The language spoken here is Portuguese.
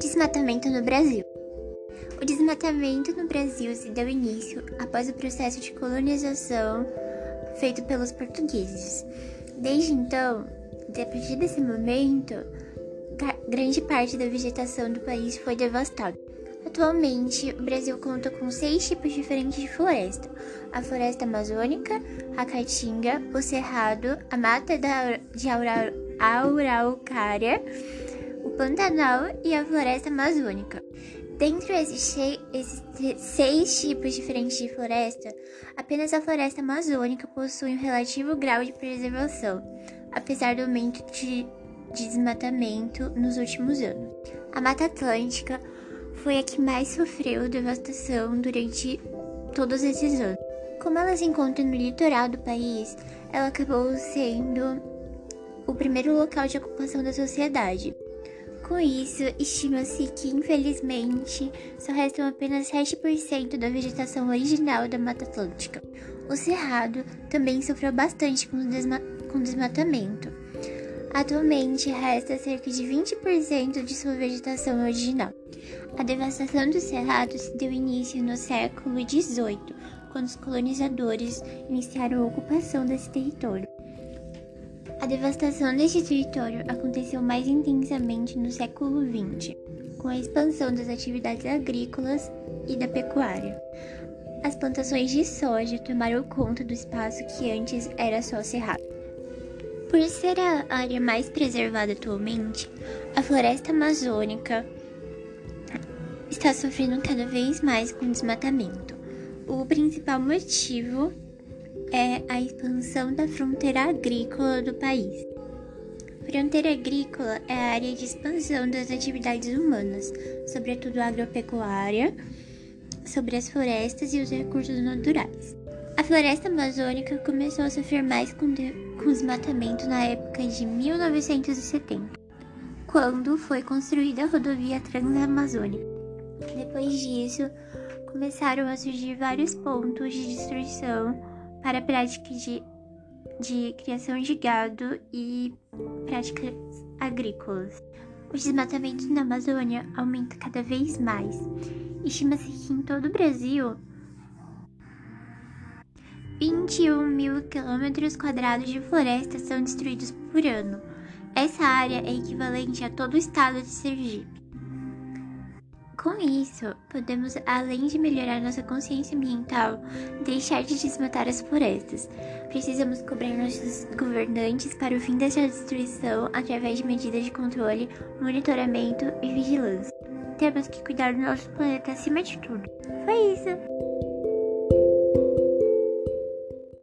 Desmatamento no Brasil. O desmatamento no Brasil se deu início após o processo de colonização feito pelos portugueses. Desde então, a partir desse momento, grande parte da vegetação do país foi devastada. Atualmente, o Brasil conta com seis tipos diferentes de floresta: a floresta amazônica, a caatinga, o cerrado, a mata de araucária, o pantanal e a floresta amazônica. Dentre esses, esses seis tipos diferentes de floresta, apenas a floresta amazônica possui um relativo grau de preservação, apesar do aumento de desmatamento nos últimos anos. A Mata Atlântica foi a que mais sofreu devastação durante todos esses anos. Como ela se encontra no litoral do país, ela acabou sendo o primeiro local de ocupação da sociedade. Com isso, estima-se que, infelizmente, só restam apenas 7% da vegetação original da Mata Atlântica. O Cerrado também sofreu bastante com, desma com desmatamento. Atualmente, resta cerca de 20% de sua vegetação original. A devastação do Cerrado se deu início no século XVIII, quando os colonizadores iniciaram a ocupação desse território. A devastação deste território aconteceu mais intensamente no século XX, com a expansão das atividades agrícolas e da pecuária. As plantações de soja tomaram conta do espaço que antes era só cerrado. Por ser a área mais preservada atualmente, a floresta amazônica está sofrendo cada vez mais com desmatamento. O principal motivo é a expansão da fronteira agrícola do país. Fronteira agrícola é a área de expansão das atividades humanas, sobretudo agropecuária, sobre as florestas e os recursos naturais. Floresta amazônica começou a sofrer mais com, de, com desmatamento na época de 1970, quando foi construída a rodovia Transamazônica. Depois disso, começaram a surgir vários pontos de destruição para a prática de, de criação de gado e práticas agrícolas. O desmatamento na Amazônia aumenta cada vez mais. Estima-se que em todo o Brasil 21 mil quilômetros quadrados de floresta são destruídos por ano. Essa área é equivalente a todo o estado de Sergipe. Com isso, podemos, além de melhorar nossa consciência ambiental, deixar de desmatar as florestas. Precisamos cobrar nossos governantes para o fim dessa destruição através de medidas de controle, monitoramento e vigilância. Temos que cuidar do nosso planeta acima de tudo. Foi isso!